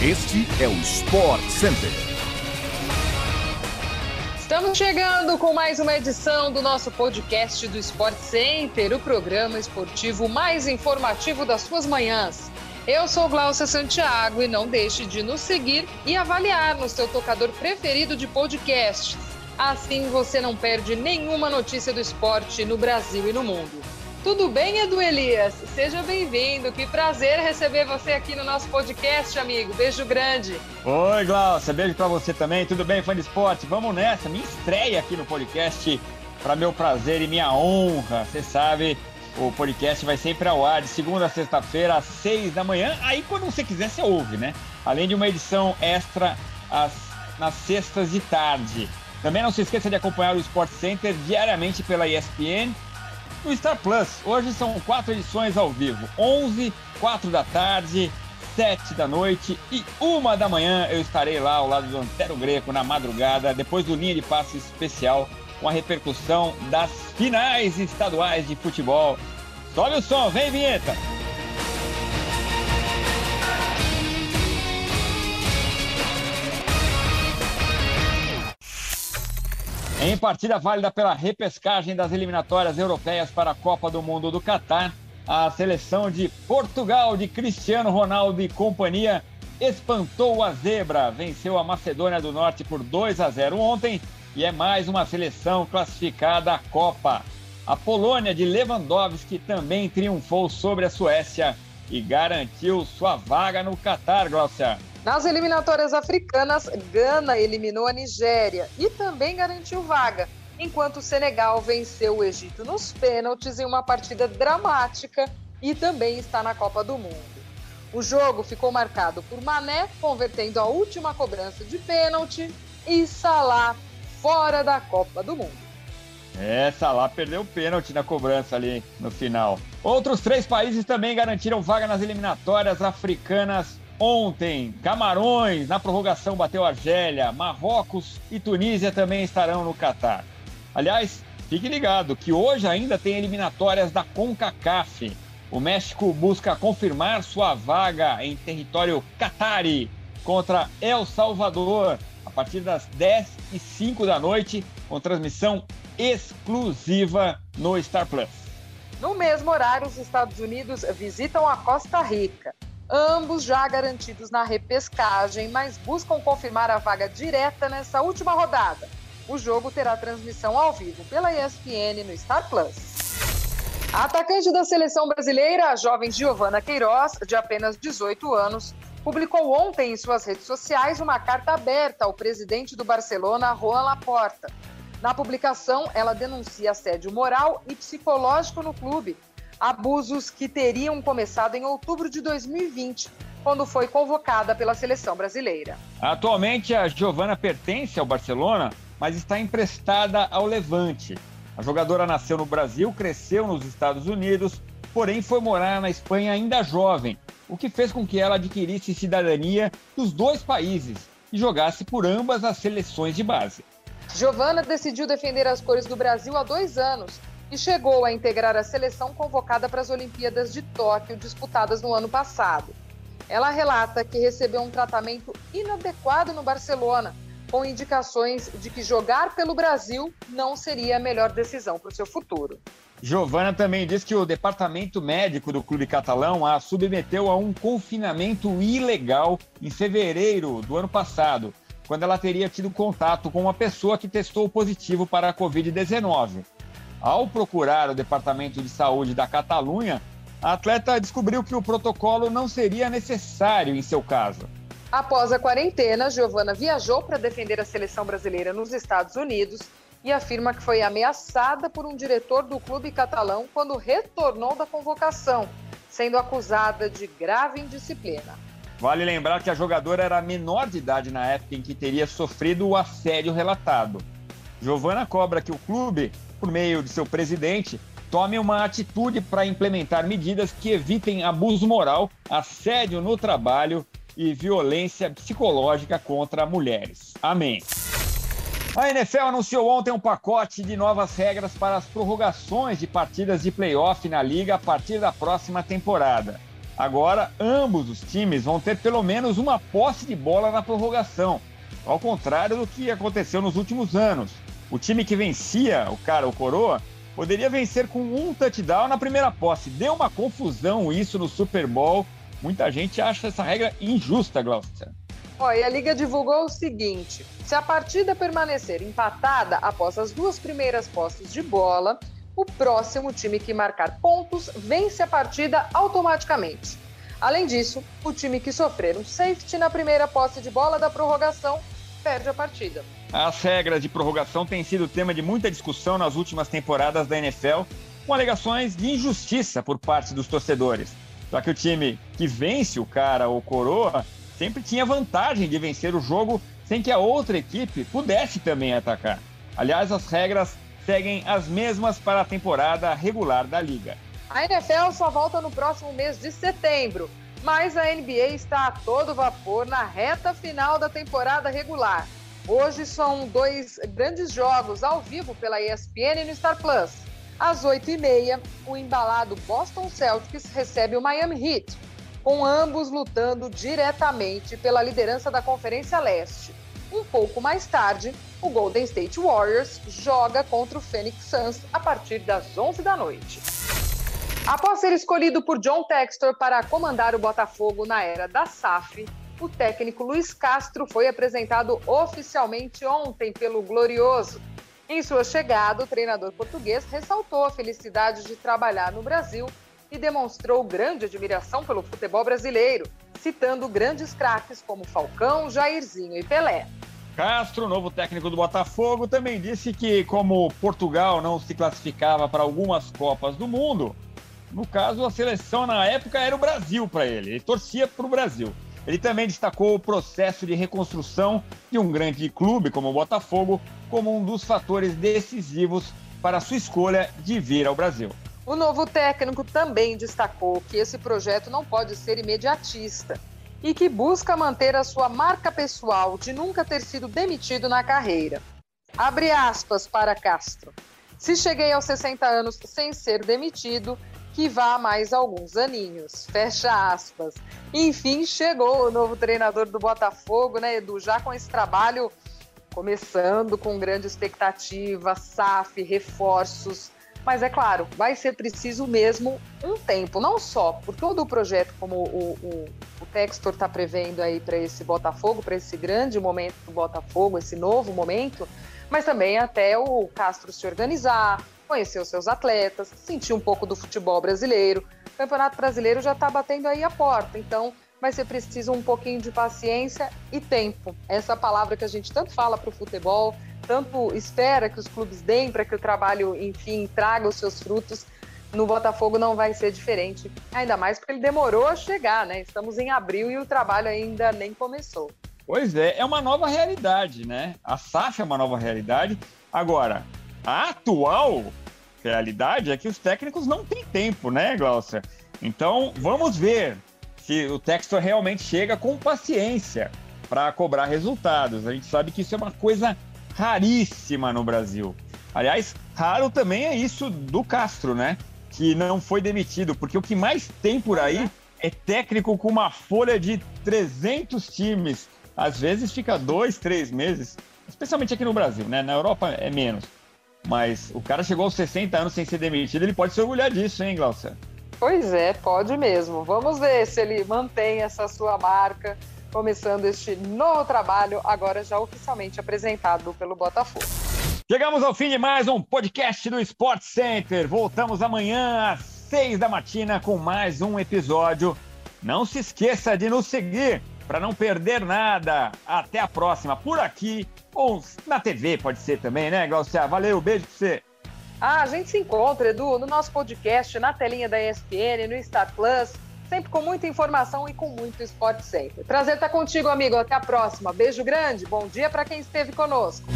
Este é o Sport Center. Estamos chegando com mais uma edição do nosso podcast do Sport Center, o programa esportivo mais informativo das suas manhãs. Eu sou Glaucia Santiago e não deixe de nos seguir e avaliar no seu tocador preferido de podcast. Assim você não perde nenhuma notícia do esporte no Brasil e no mundo. Tudo bem, Edu Elias? Seja bem-vindo. Que prazer receber você aqui no nosso podcast, amigo. Beijo grande. Oi, Glaucia. Beijo para você também. Tudo bem, fã de esporte? Vamos nessa. Minha estreia aqui no podcast, para meu prazer e minha honra. Você sabe, o podcast vai sempre ao ar de segunda a sexta-feira, às seis da manhã. Aí, quando você quiser, você ouve, né? Além de uma edição extra às, nas sextas de tarde. Também não se esqueça de acompanhar o Sport Center diariamente pela ESPN no Star Plus. Hoje são quatro edições ao vivo: 11, 4 da tarde, 7 da noite e 1 da manhã. Eu estarei lá ao lado do Antero Greco na madrugada, depois do linha de passe especial, com a repercussão das finais estaduais de futebol. Sobe o som, vem vinheta! Em partida válida pela repescagem das eliminatórias europeias para a Copa do Mundo do Catar, a seleção de Portugal de Cristiano Ronaldo e companhia espantou a zebra, venceu a Macedônia do Norte por 2 a 0 ontem e é mais uma seleção classificada à Copa. A Polônia de Lewandowski também triunfou sobre a Suécia e garantiu sua vaga no Catar, Glaucia. Nas eliminatórias africanas, Gana eliminou a Nigéria e também garantiu vaga, enquanto o Senegal venceu o Egito nos pênaltis em uma partida dramática e também está na Copa do Mundo. O jogo ficou marcado por Mané convertendo a última cobrança de pênalti e Salah fora da Copa do Mundo. É, Salah perdeu o pênalti na cobrança ali no final. Outros três países também garantiram vaga nas eliminatórias africanas Ontem, Camarões na prorrogação bateu Argélia, Marrocos e Tunísia também estarão no Catar. Aliás, fique ligado que hoje ainda tem eliminatórias da CONCACAF. O México busca confirmar sua vaga em território catari contra El Salvador a partir das 10 e 5 da noite, com transmissão exclusiva no Star Plus. No mesmo horário, os Estados Unidos visitam a Costa Rica ambos já garantidos na repescagem, mas buscam confirmar a vaga direta nessa última rodada. O jogo terá transmissão ao vivo pela ESPN no Star Plus. A atacante da seleção brasileira, a jovem Giovana Queiroz, de apenas 18 anos, publicou ontem em suas redes sociais uma carta aberta ao presidente do Barcelona, Juan Laporta. Na publicação, ela denuncia assédio moral e psicológico no clube abusos que teriam começado em outubro de 2020, quando foi convocada pela seleção brasileira. Atualmente, a Giovana pertence ao Barcelona, mas está emprestada ao Levante. A jogadora nasceu no Brasil, cresceu nos Estados Unidos, porém foi morar na Espanha ainda jovem, o que fez com que ela adquirisse cidadania dos dois países e jogasse por ambas as seleções de base. Giovana decidiu defender as cores do Brasil há dois anos e chegou a integrar a seleção convocada para as Olimpíadas de Tóquio, disputadas no ano passado. Ela relata que recebeu um tratamento inadequado no Barcelona, com indicações de que jogar pelo Brasil não seria a melhor decisão para o seu futuro. Giovana também diz que o departamento médico do clube catalão a submeteu a um confinamento ilegal em fevereiro do ano passado, quando ela teria tido contato com uma pessoa que testou positivo para a Covid-19. Ao procurar o Departamento de Saúde da Catalunha, a atleta descobriu que o protocolo não seria necessário em seu caso. Após a quarentena, Giovana viajou para defender a seleção brasileira nos Estados Unidos e afirma que foi ameaçada por um diretor do clube catalão quando retornou da convocação, sendo acusada de grave indisciplina. Vale lembrar que a jogadora era menor de idade na época em que teria sofrido o assédio relatado. Giovana cobra que o clube por meio de seu presidente, tome uma atitude para implementar medidas que evitem abuso moral, assédio no trabalho e violência psicológica contra mulheres. Amém. A NFL anunciou ontem um pacote de novas regras para as prorrogações de partidas de playoff na liga a partir da próxima temporada. Agora, ambos os times vão ter pelo menos uma posse de bola na prorrogação, ao contrário do que aconteceu nos últimos anos. O time que vencia o cara, o Coroa, poderia vencer com um touchdown na primeira posse. Deu uma confusão isso no Super Bowl. Muita gente acha essa regra injusta, Glaucia. Olha, a Liga divulgou o seguinte: se a partida permanecer empatada após as duas primeiras posses de bola, o próximo time que marcar pontos vence a partida automaticamente. Além disso, o time que sofrer um safety na primeira posse de bola da prorrogação perde a partida. As regras de prorrogação têm sido tema de muita discussão nas últimas temporadas da NFL, com alegações de injustiça por parte dos torcedores, já que o time que vence o cara ou coroa sempre tinha vantagem de vencer o jogo sem que a outra equipe pudesse também atacar. Aliás, as regras seguem as mesmas para a temporada regular da liga. A NFL só volta no próximo mês de setembro, mas a NBA está a todo vapor na reta final da temporada regular. Hoje são dois grandes jogos ao vivo pela ESPN e no Star Plus. Às 8h30, o embalado Boston Celtics recebe o Miami Heat, com ambos lutando diretamente pela liderança da Conferência Leste. Um pouco mais tarde, o Golden State Warriors joga contra o Phoenix Suns a partir das 11 da noite. Após ser escolhido por John Textor para comandar o Botafogo na era da SAF, o técnico Luiz Castro foi apresentado oficialmente ontem pelo Glorioso. Em sua chegada, o treinador português ressaltou a felicidade de trabalhar no Brasil e demonstrou grande admiração pelo futebol brasileiro, citando grandes craques como Falcão, Jairzinho e Pelé. Castro, novo técnico do Botafogo, também disse que, como Portugal não se classificava para algumas Copas do Mundo, no caso, a seleção na época era o Brasil para ele, ele torcia para o Brasil. Ele também destacou o processo de reconstrução de um grande clube como o Botafogo como um dos fatores decisivos para a sua escolha de vir ao Brasil. O novo técnico também destacou que esse projeto não pode ser imediatista e que busca manter a sua marca pessoal de nunca ter sido demitido na carreira. Abre aspas para Castro. Se cheguei aos 60 anos sem ser demitido, que vá mais alguns aninhos. Fecha aspas. Enfim, chegou o novo treinador do Botafogo, né, Edu? Já com esse trabalho começando com grande expectativa, SAF, reforços mas é claro, vai ser preciso mesmo um tempo, não só por todo o projeto, como o, o, o Textor está prevendo aí para esse Botafogo, para esse grande momento do Botafogo, esse novo momento, mas também até o Castro se organizar, conhecer os seus atletas, sentir um pouco do futebol brasileiro. O Campeonato Brasileiro já está batendo aí a porta, então vai ser preciso um pouquinho de paciência e tempo. Essa palavra que a gente tanto fala para o futebol, tanto espera que os clubes deem para que o trabalho, enfim, traga os seus frutos. No Botafogo não vai ser diferente, ainda mais porque ele demorou a chegar, né? Estamos em abril e o trabalho ainda nem começou. Pois é, é uma nova realidade, né? A SAF é uma nova realidade. Agora, a atual realidade é que os técnicos não têm tempo, né, Glaucia? Então, vamos ver se o Textor realmente chega com paciência para cobrar resultados. A gente sabe que isso é uma coisa raríssima no Brasil. Aliás, raro também é isso do Castro, né? Que não foi demitido, porque o que mais tem por aí é técnico com uma folha de 300 times. Às vezes fica dois, três meses, especialmente aqui no Brasil, né? Na Europa é menos. Mas o cara chegou aos 60 anos sem ser demitido, ele pode se orgulhar disso, hein, Glaucia? Pois é, pode mesmo. Vamos ver se ele mantém essa sua marca começando este novo trabalho, agora já oficialmente apresentado pelo Botafogo. Chegamos ao fim de mais um podcast do Sport Center. Voltamos amanhã às seis da matina com mais um episódio. Não se esqueça de nos seguir para não perder nada. Até a próxima, por aqui ou na TV, pode ser também, né, Glaucia? Valeu, beijo pra você. Ah, a gente se encontra, Edu, no nosso podcast, na telinha da ESPN, no Star Plus sempre com muita informação e com muito esporte sempre. Prazer estar contigo, amigo. Até a próxima. Beijo grande. Bom dia para quem esteve conosco.